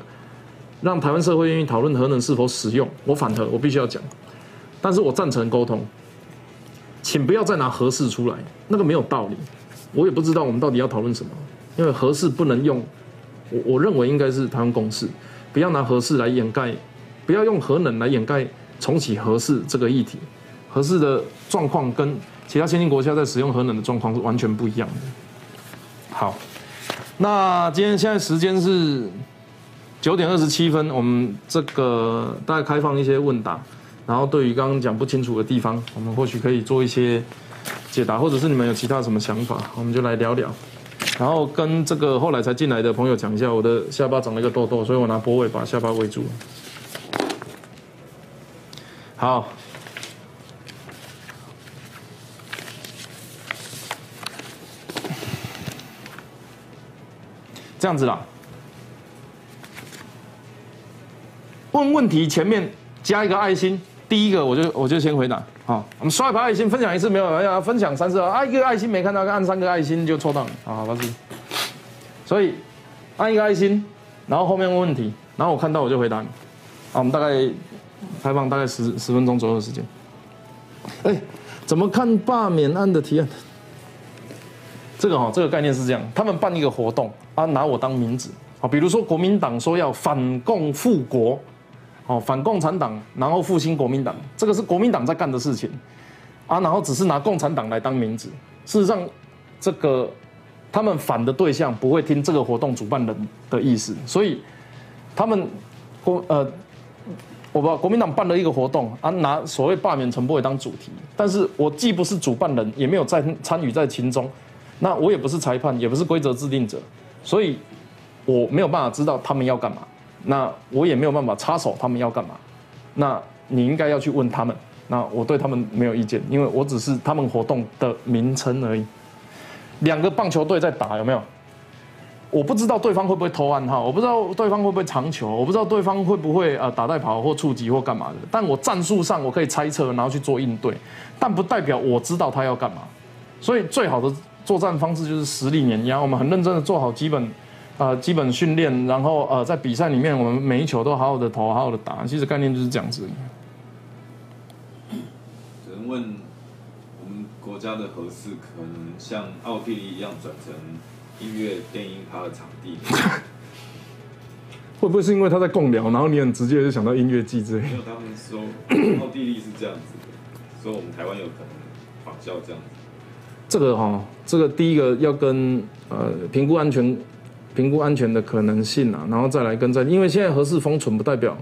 让台湾社会愿意讨论核能是否使用，我反核，我必须要讲。但是我赞成沟通，请不要再拿核事出来，那个没有道理。我也不知道我们到底要讨论什么，因为核事不能用。我我认为应该是台湾公事，不要拿合适来掩盖，不要用核能来掩盖重启合适这个议题。合适的状况跟其他先进国家在使用核能的状况是完全不一样的。好，那今天现在时间是九点二十七分，我们这个大概开放一些问答。然后对于刚刚讲不清楚的地方，我们或许可以做一些解答，或者是你们有其他什么想法，我们就来聊聊。然后跟这个后来才进来的朋友讲一下，我的下巴长了一个痘痘，所以我拿波位把下巴围住。好，这样子啦。问问题前面加一个爱心，第一个我就我就先回答。好，我们刷一排爱心，分享一次没有？要分享三次啊！一个爱心没看到，按三个爱心就抽到你。好，老师。所以按一个爱心，然后后面问问题，然后我看到我就回答你。好，我们大概开放大概十十分钟左右的时间。哎，怎么看罢免案的提案？这个哈，这个概念是这样：他们办一个活动啊，拿我当名字啊，比如说国民党说要反共复国。哦，反共产党，然后复兴国民党，这个是国民党在干的事情，啊，然后只是拿共产党来当名字。事实上，这个他们反的对象不会听这个活动主办人的意思，所以他们国呃，我不知道国民党办了一个活动啊，拿所谓罢免陈柏伟当主题，但是我既不是主办人，也没有在参与在其中，那我也不是裁判，也不是规则制定者，所以我没有办法知道他们要干嘛。那我也没有办法插手他们要干嘛，那你应该要去问他们。那我对他们没有意见，因为我只是他们活动的名称而已。两个棒球队在打，有没有？我不知道对方会不会投暗号，我不知道对方会不会长球，我不知道对方会不会呃打带跑或触及或干嘛的。但我战术上我可以猜测，然后去做应对，但不代表我知道他要干嘛。所以最好的作战方式就是实力碾压，我们很认真的做好基本。呃，基本训练，然后呃，在比赛里面，我们每一球都好好的投，好好的打。其实概念就是这样子。有人问，我们国家的合适可能像奥地利一样转成音乐电音趴的场地？会不会是因为他在共聊，然后你很直接就想到音乐季之类？没有，他们说奥地利是这样子的，所以我们台湾有可能仿效这样子。这个哈，这个第一个要跟呃评估安全。评估安全的可能性啊，然后再来跟在，因为现在合适封存不代表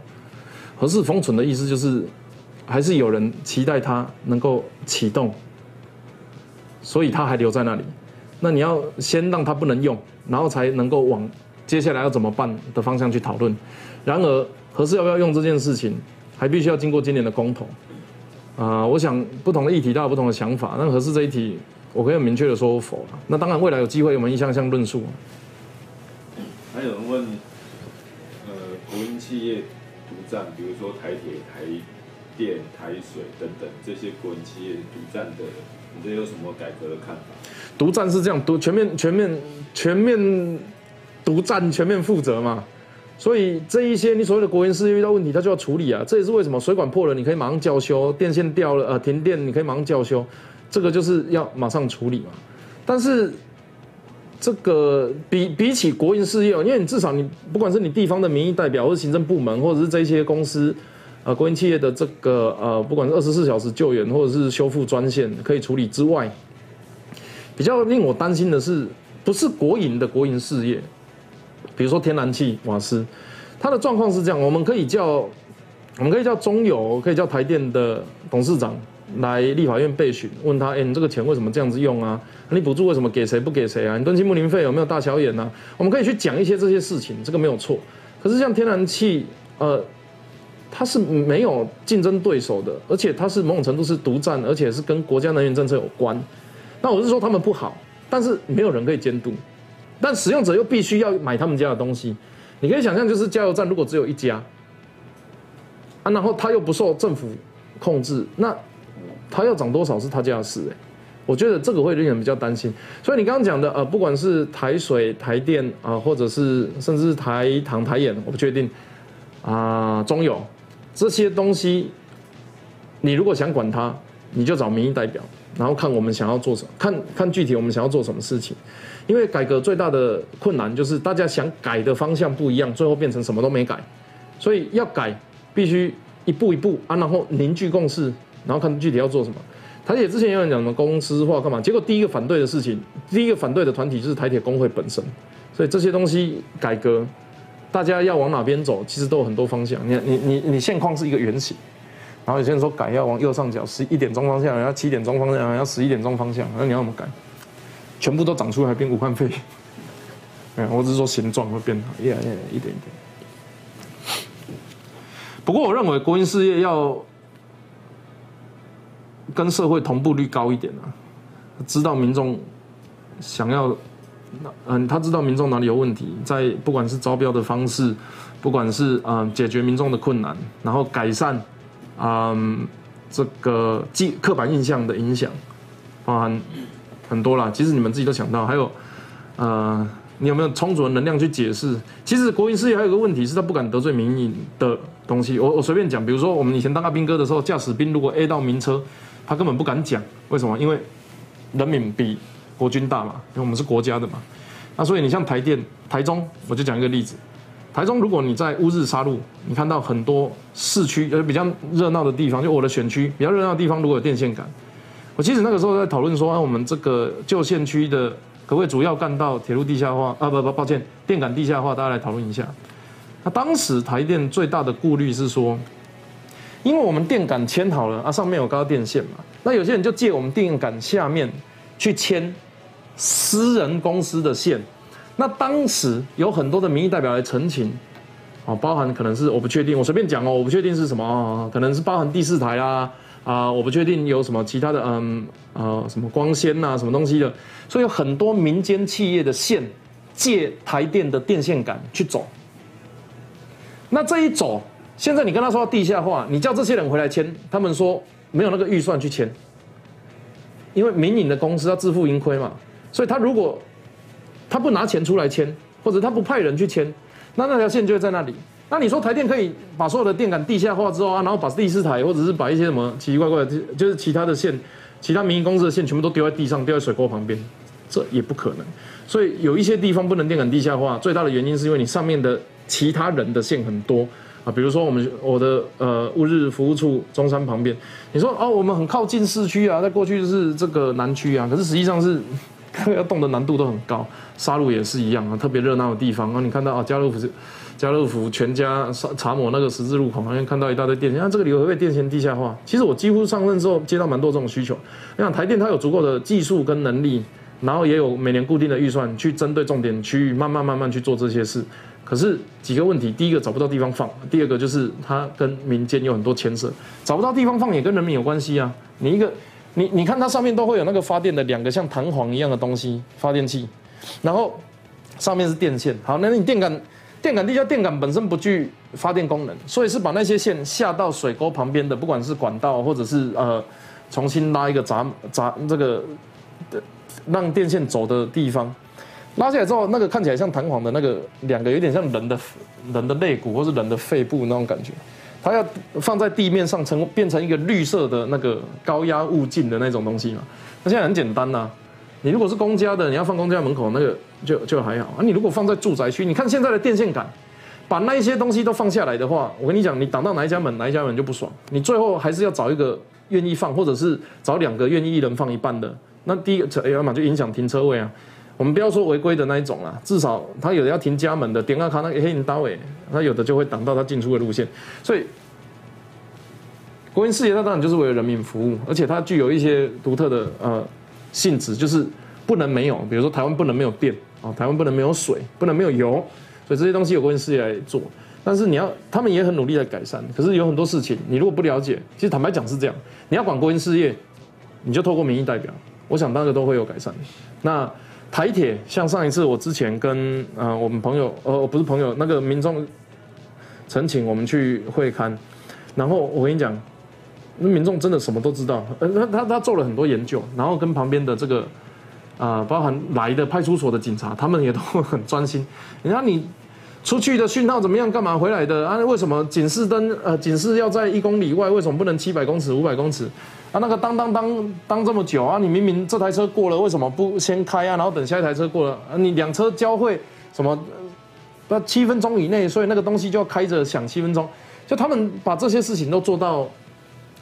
合适封存的意思就是，还是有人期待它能够启动，所以它还留在那里。那你要先让它不能用，然后才能够往接下来要怎么办的方向去讨论。然而合适要不要用这件事情，还必须要经过今年的公投。啊，我想不同的议题都有不同的想法，那合适这一题，我可以很明确的说否了。那当然未来有机会我们一项项论述。有人问，呃，国营企业独占，比如说台铁、台电、台水等等这些国营企业独占的，你这有什么改革的看法？独占是这样，独全面、全面、全面独占、全面负责嘛？所以这一些你所谓的国营事业遇到问题，他就要处理啊。这也是为什么水管破了，你可以马上叫修；电线掉了，呃，停电你可以马上叫修，这个就是要马上处理嘛。但是。这个比比起国营事业，因为你至少你不管是你地方的民意代表，或是行政部门，或者是这些公司，呃，国营企业的这个呃，不管是二十四小时救援或者是修复专线可以处理之外，比较令我担心的是，不是国营的国营事业，比如说天然气、瓦斯，它的状况是这样，我们可以叫我们可以叫中油，可以叫台电的董事长。来立法院备询，问他：哎，你这个钱为什么这样子用啊？你补助为什么给谁不给谁啊？你登记木林费有没有大小眼呢？我们可以去讲一些这些事情，这个没有错。可是像天然气，呃，它是没有竞争对手的，而且它是某种程度是独占，而且是跟国家能源政策有关。那我是说他们不好，但是没有人可以监督，但使用者又必须要买他们家的东西。你可以想象，就是加油站如果只有一家，啊，然后他又不受政府控制，那。它要涨多少是他家的事哎，我觉得这个会令人比较担心。所以你刚刚讲的呃，不管是台水、台电啊，或者是甚至是台糖、台盐，我不确定啊，中油这些东西，你如果想管它，你就找民意代表，然后看我们想要做什么，看看具体我们想要做什么事情。因为改革最大的困难就是大家想改的方向不一样，最后变成什么都没改。所以要改，必须一步一步啊，然后凝聚共识。然后看具体要做什么。台铁之前有人讲什么公司化干嘛？结果第一个反对的事情，第一个反对的团体就是台铁工会本身。所以这些东西改革，大家要往哪边走，其实都有很多方向。你你你你现况是一个圆形，然后有些人说改要往右上角十一点钟方向，要七点钟方向，要十一点钟方向，那你要怎么改？全部都长出来变武汉肺嗯，我只是说形状会变好，一点一点一点一点。不过我认为国营事业要跟社会同步率高一点啊，知道民众想要，嗯，他知道民众哪里有问题，在不管是招标的方式，不管是嗯解决民众的困难，然后改善，嗯这个记刻板印象的影响，包含很多啦。其实你们自己都想到，还有呃，你有没有充足的能量去解释？其实国营事业还有个问题是，他不敢得罪民营的东西。我我随便讲，比如说我们以前当阿兵哥的时候，驾驶兵如果 A 到名车，他根本不敢讲，为什么？因为人民比国军大嘛，因为我们是国家的嘛。那所以你像台电、台中，我就讲一个例子。台中，如果你在乌日沙路，你看到很多市区呃比较热闹的地方，就我的选区比较热闹的地方，如果有电线杆，我其实那个时候在讨论说，啊，我们这个旧县区的可不可以主要干道铁路地下化啊？不不，抱歉，电杆地下化，大家来讨论一下。那当时台电最大的顾虑是说，因为我们电杆牵好了啊，上面有高电线嘛，那有些人就借我们电杆下面去牵私人公司的线。那当时有很多的民意代表来澄清，哦，包含可能是我不确定，我随便讲哦，我不确定是什么，可能是包含第四台啦，啊，我不确定有什么其他的，嗯，呃，什么光纤呐，什么东西的，所以有很多民间企业的线借台电的电线杆去走。那这一走，现在你跟他说要地下化，你叫这些人回来签，他们说没有那个预算去签，因为民营的公司要自负盈亏嘛，所以他如果他不拿钱出来签，或者他不派人去签，那那条线就会在那里。那你说台电可以把所有的电杆地下化之后啊，然后把第四台或者是把一些什么奇奇怪怪的，就是其他的线、其他民营公司的线全部都丢在地上，丢在水沟旁边，这也不可能。所以有一些地方不能电杆地下化，最大的原因是因为你上面的其他人的线很多啊。比如说我们我的呃乌日服务处中山旁边，你说哦我们很靠近市区啊，在过去是这个南区啊，可是实际上是。要动的难度都很高，沙鹿也是一样啊，特别热闹的地方啊。你看到啊，家乐福、家乐福全家查查某那个十字路口好像看到一大堆电线，那这个里会不会电线地下化？其实我几乎上任之后接到蛮多这种需求。你想台电它有足够的技术跟能力，然后也有每年固定的预算去针对重点区域慢慢慢慢去做这些事。可是几个问题，第一个找不到地方放，第二个就是它跟民间有很多牵涉，找不到地方放也跟人民有关系啊。你一个。你你看它上面都会有那个发电的两个像弹簧一样的东西，发电器，然后上面是电线。好，那你电杆电杆地下电杆本身不具发电功能，所以是把那些线下到水沟旁边的，不管是管道或者是呃重新拉一个闸闸这个的让电线走的地方，拉下来之后，那个看起来像弹簧的那个两个有点像人的人的肋骨或是人的肺部那种感觉。它要放在地面上，成变成一个绿色的那个高压物镜的那种东西嘛？那现在很简单呐，你如果是公家的，你要放公家门口那个就就还好啊。你如果放在住宅区，你看现在的电线杆，把那一些东西都放下来的话，我跟你讲，你挡到哪一家门，哪一家门就不爽。你最后还是要找一个愿意放，或者是找两个愿意一人放一半的。那第一个要么就影响停车位啊。我们不要说违规的那一种啊，至少他有的要停家门的，点个卡那个黑人刀诶，他有的就会挡到他进出的路线。所以，国营事业它当然就是为了人民服务，而且它具有一些独特的呃性质，就是不能没有，比如说台湾不能没有电啊，台湾不能没有水，不能没有油，所以这些东西有国营事业来做。但是你要，他们也很努力在改善。可是有很多事情，你如果不了解，其实坦白讲是这样，你要管国营事业，你就透过民意代表，我想那个都会有改善。那。台铁像上一次我之前跟呃我们朋友呃不是朋友那个民众，陈请我们去会勘，然后我跟你讲，那民众真的什么都知道，呃他他他做了很多研究，然后跟旁边的这个啊包含来的派出所的警察，他们也都很专心。你看你出去的讯号怎么样？干嘛回来的？啊为什么警示灯呃警示要在一公里外？为什么不能七百公尺五百公尺？啊，那个当当当当这么久啊！你明明这台车过了，为什么不先开啊？然后等下一台车过了，啊，你两车交汇什么？那七分钟以内，所以那个东西就要开着响七分钟。就他们把这些事情都做到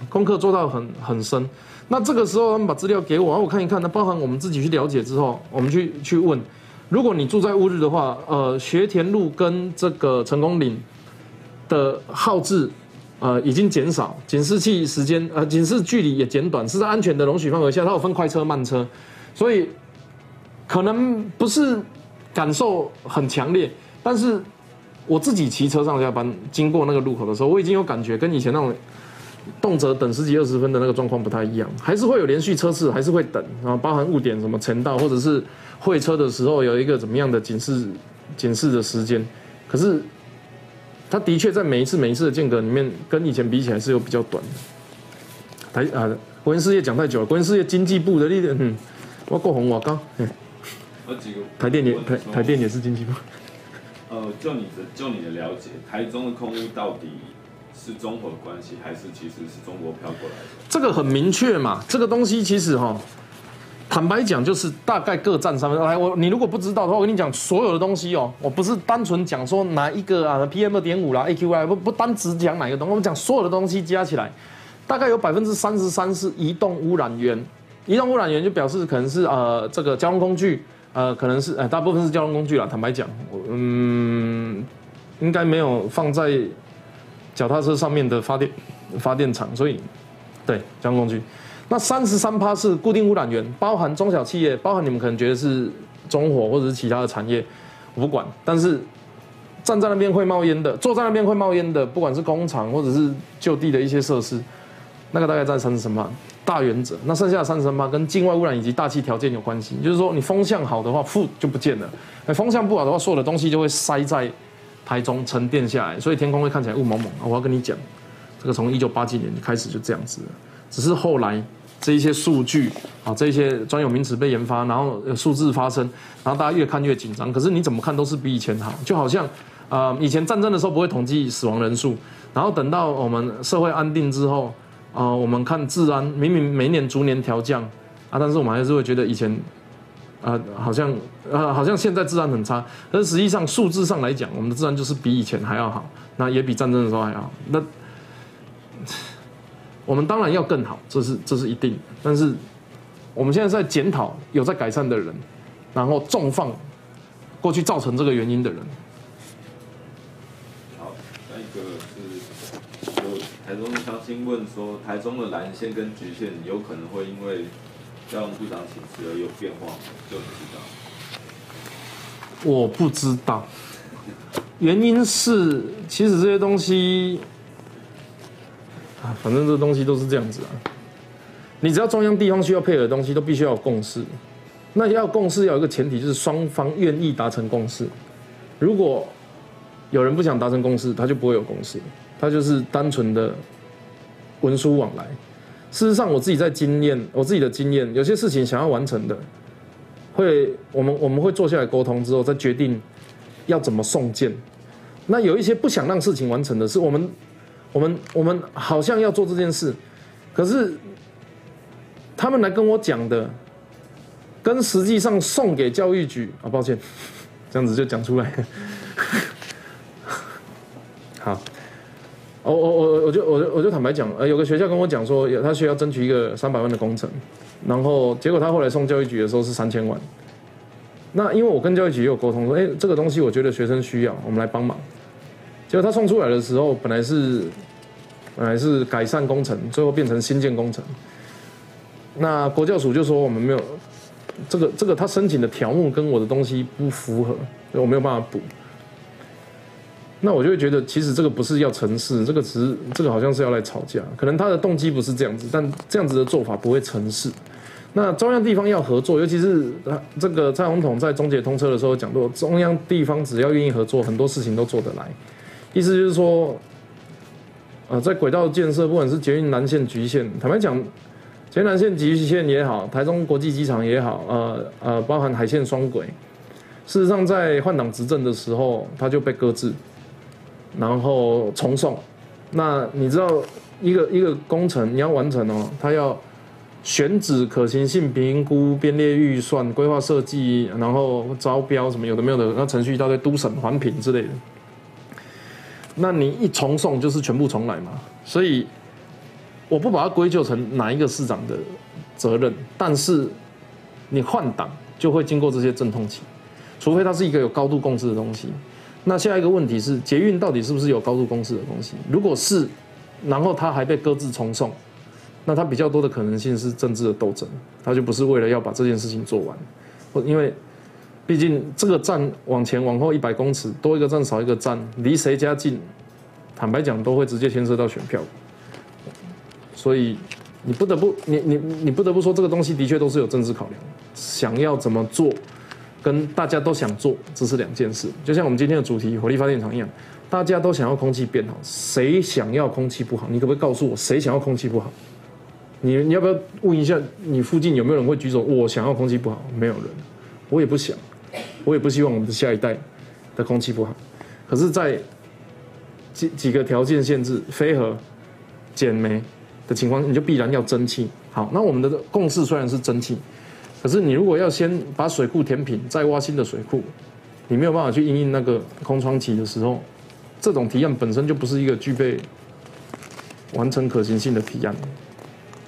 功课做到很很深。那这个时候他们把资料给我，然后我看一看。那包含我们自己去了解之后，我们去去问：如果你住在乌日的话，呃，学田路跟这个成功岭的号志。呃，已经减少，警示器时间，呃，警示距离也减短，是在安全的容许范围下。它有分快车、慢车，所以可能不是感受很强烈。但是我自己骑车上下班，经过那个路口的时候，我已经有感觉，跟以前那种动辄等十几二十分的那个状况不太一样，还是会有连续车次，还是会等，然后包含误点什么陈道，或者是会车的时候有一个怎么样的警示警示的时间。可是它的确在每一次每一次的间隔里面，跟以前比起来是有比较短的。台啊，国营事业讲太久了，国营事业经济部的力量，嗯，我够红我刚，嗯台电也台台电也是经济部。呃，就你的就你的了解，台中的空屋到底是中和关系，还是其实是中国飘过来的？这个很明确嘛，这个东西其实哈，坦白讲就是大概各占三分。来，我你如果不知道的话，我跟你讲所有的东西哦，我不是单纯讲说哪一个啊 PM 二点五啦 AQI 不不单只讲哪一个东，我们讲所有的东西加起来，大概有百分之三十三是移动污染源。移动污染源就表示可能是呃这个交通工具，呃可能是呃大部分是交通工具啦。坦白讲，我嗯应该没有放在脚踏车上面的发电发电厂，所以对交通工具。那三十三趴是固定污染源，包含中小企业，包含你们可能觉得是中火或者是其他的产业，我不管。但是站在那边会冒烟的，坐在那边会冒烟的，不管是工厂或者是就地的一些设施，那个大概占三十三趴。大原则，那剩下的三十三趴跟境外污染以及大气条件有关系，就是说你风向好的话，负就不见了；哎，风向不好的话，所有的东西就会塞在台中沉淀下来，所以天空会看起来雾蒙蒙。啊我要跟你讲，这个从一九八几年开始就这样子，只是后来这一些数据啊，这一些专有名词被研发，然后数字发生，然后大家越看越紧张。可是你怎么看都是比以前好，就好像呃以前战争的时候不会统计死亡人数，然后等到我们社会安定之后，啊、我们看治安明明每年逐年调降啊，但是我们还是会觉得以前。啊、好像呃，好像现在治安很差，但实际上数字上来讲，我们的治安就是比以前还要好，那也比战争的时候还要好。那我们当然要更好，这是这是一定的。但是我们现在在检讨有在改善的人，然后重放过去造成这个原因的人。好，那一个是有台中相亲问说，台中的蓝线跟橘线有可能会因为交通部长请辞而有变化吗？就不知道。我不知道，原因是其实这些东西啊，反正这东西都是这样子啊。你只要中央地方需要配合的东西，都必须要有共识。那要共识，要有一个前提，就是双方愿意达成共识。如果有人不想达成共识，他就不会有共识，他就是单纯的文书往来。事实上，我自己在经验，我自己的经验，有些事情想要完成的，会我们我们会坐下来沟通之后，再决定要怎么送件。那有一些不想让事情完成的是，我们我们我们好像要做这件事，可是他们来跟我讲的，跟实际上送给教育局啊，抱歉，这样子就讲出来。好，我我我我就我就我就坦白讲，呃，有个学校跟我讲说，有他需要争取一个三百万的工程，然后结果他后来送教育局的时候是三千万。那因为我跟教育局也有沟通说，哎，这个东西我觉得学生需要，我们来帮忙。结果他送出来的时候，本来是本来是改善工程，最后变成新建工程。那国教署就说我们没有这个这个他申请的条目跟我的东西不符合，所以我没有办法补。那我就会觉得，其实这个不是要成事，这个只是这个好像是要来吵架，可能他的动机不是这样子，但这样子的做法不会成事。那中央地方要合作，尤其是这个蔡总统在中捷通车的时候讲过，中央地方只要愿意合作，很多事情都做得来。意思就是说，呃，在轨道建设，不管是捷运南线、局线，坦白讲，捷运南线、局线也好，台中国际机场也好，呃呃，包含海线双轨，事实上在换党执政的时候，它就被搁置，然后重送。那你知道一个一个工程你要完成哦，它要选址、可行性评估、编列预算、规划设计，然后招标什么有的没有的，那程序一大堆，督审、环评之类的。那你一重送就是全部重来嘛，所以我不把它归咎成哪一个市长的责任，但是你换党就会经过这些阵痛期，除非它是一个有高度共识的东西。那下一个问题是，捷运到底是不是有高度共识的东西？如果是，然后它还被搁置重送，那它比较多的可能性是政治的斗争，它就不是为了要把这件事情做完，或因为毕竟这个站往前往后一百公尺，多一个站少一个站，离谁家近，坦白讲都会直接牵涉到选票。所以你不得不你你你不得不说这个东西的确都是有政治考量，想要怎么做，跟大家都想做这是两件事。就像我们今天的主题火力发电厂一样，大家都想要空气变好，谁想要空气不好？你可不可以告诉我谁想要空气不好？你你要不要问一下你附近有没有人会举手？我想要空气不好，没有人，我也不想，我也不希望我们的下一代的空气不好。可是，在几几个条件限制，飞核、减煤。的情况，你就必然要蒸汽。好，那我们的共识虽然是蒸汽，可是你如果要先把水库填平，再挖新的水库，你没有办法去应应那个空窗期的时候，这种提案本身就不是一个具备完成可行性的提案。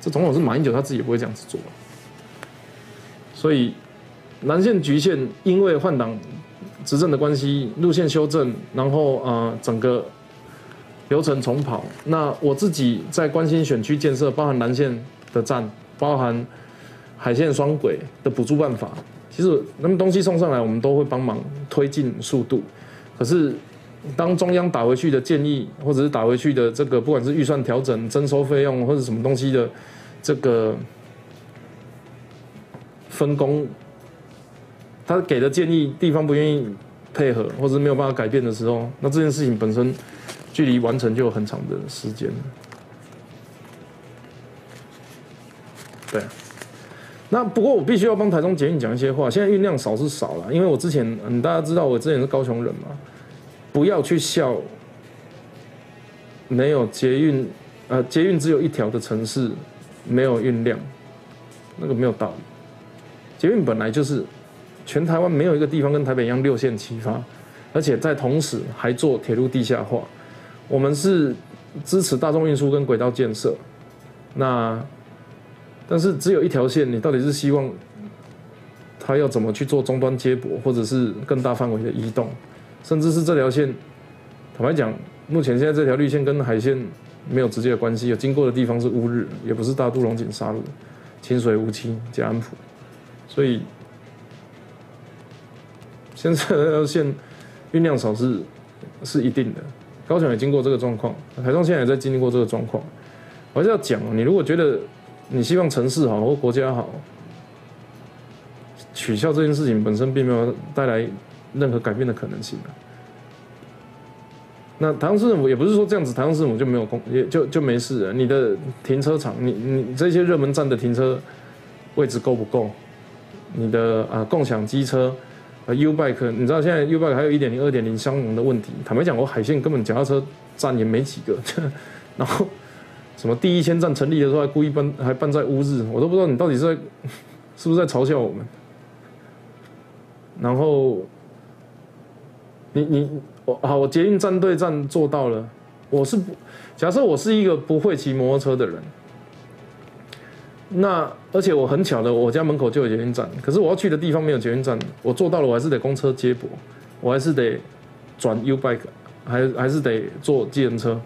这总统是马英九他自己也不会这样子做。所以南线局限，因为换党执政的关系，路线修正，然后啊整个。流程重跑，那我自己在关心选区建设，包含南线的站，包含海线双轨的补助办法。其实那么东西送上来，我们都会帮忙推进速度。可是当中央打回去的建议，或者是打回去的这个，不管是预算调整、征收费用或者什么东西的这个分工，他给的建议地方不愿意配合，或者是没有办法改变的时候，那这件事情本身。距离完成就有很长的时间。对，那不过我必须要帮台中捷运讲一些话。现在运量少是少了，因为我之前嗯，大家知道我之前是高雄人嘛，不要去笑没有捷运，呃，捷运只有一条的城市没有运量，那个没有道理。捷运本来就是全台湾没有一个地方跟台北一样六线齐发，而且在同时还做铁路地下化。我们是支持大众运输跟轨道建设，那但是只有一条线，你到底是希望它要怎么去做终端接驳，或者是更大范围的移动，甚至是这条线，坦白讲，目前现在这条绿线跟海线没有直接的关系，有经过的地方是乌日，也不是大渡龙井沙路、清水无期、嘉安埔，所以现在这条线运量少是是一定的。高雄也经过这个状况，台中现在也在经历过这个状况。我还是要讲，你如果觉得你希望城市好或国家好，取消这件事情本身并没有带来任何改变的可能性那台中市政府也不是说这样子，台中市政府就没有公也就就没事。你的停车场，你你这些热门站的停车位置够不够？你的啊共享机车。啊，U bike，你知道现在 U bike 还有一点零、二点零相容的问题。坦白讲，我海线根本脚踏车站也没几个，然后什么第一千站成立的时候还故意办，还办在乌日，我都不知道你到底是在 是不是在嘲笑我们。然后你你我好，我捷运站对站做到了，我是不假设我是一个不会骑摩托车的人。那而且我很巧的，我家门口就有捷运站，可是我要去的地方没有捷运站，我做到了，我还是得公车接驳，我还是得转 U bike，还还是得坐计程车，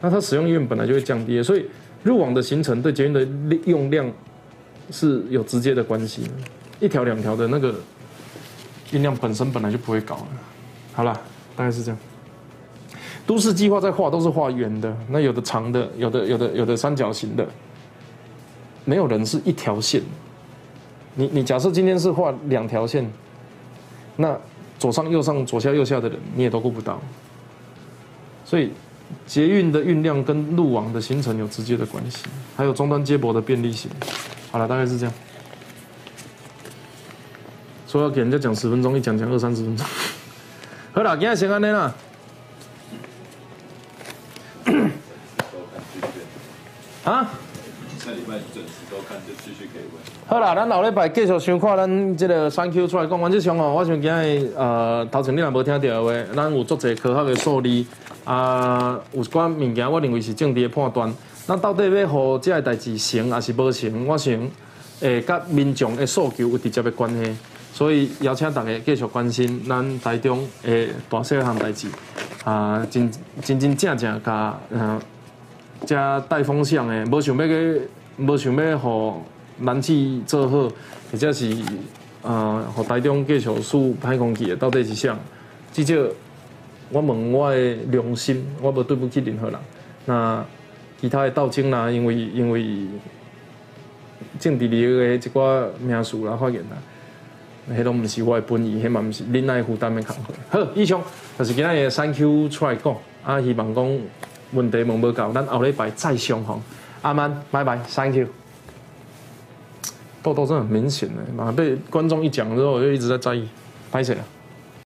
那它使用意愿本来就会降低，所以入网的行程对捷运的用量是有直接的关系，一条两条的那个运量本身本来就不会高了。好了，大概是这样。都市计划在画都是画圆的，那有的长的，有的有的有的三角形的。没有人是一条线，你你假设今天是画两条线，那左上右上左下右下的人你也都顾不到，所以捷运的运量跟路网的形成有直接的关系，还有终端接驳的便利性。好了，大概是这样。说要给人家讲十分钟，一讲讲二三十分钟。好了，今天先安尼啦。啊？好啦，咱后礼拜继续想看咱这个三 Q 出来讲。完这上哦，我想今日呃，头前你若无听到的话，咱有足侪科学的数字啊，有关物件，我认为是政治的判断。那到底要互这个代志成还是无成？我想诶，甲民众的诉求有直接的关系。所以邀请大家继续关心咱台中诶大小项代志啊，真真真正正甲嗯。加带风向的，无想要去，无想要互南气做好，或者是啊，和台中继续输歹空气的到底是啥？至少我问我的良心，我无对不起任何人。那其他的斗争啦，因为因为政治利益的一寡名词啦发言啦，迄拢毋是我的本意，迄嘛毋是恁爱负担的工课。好，以上就是今日的 Thank you 出来讲，啊，希望讲问题问无够，咱后礼拜再相逢。阿曼，拜拜，Thank you。痘痘真的很明显的，妈被观众一讲之后，我就一直在在意，拍谁了？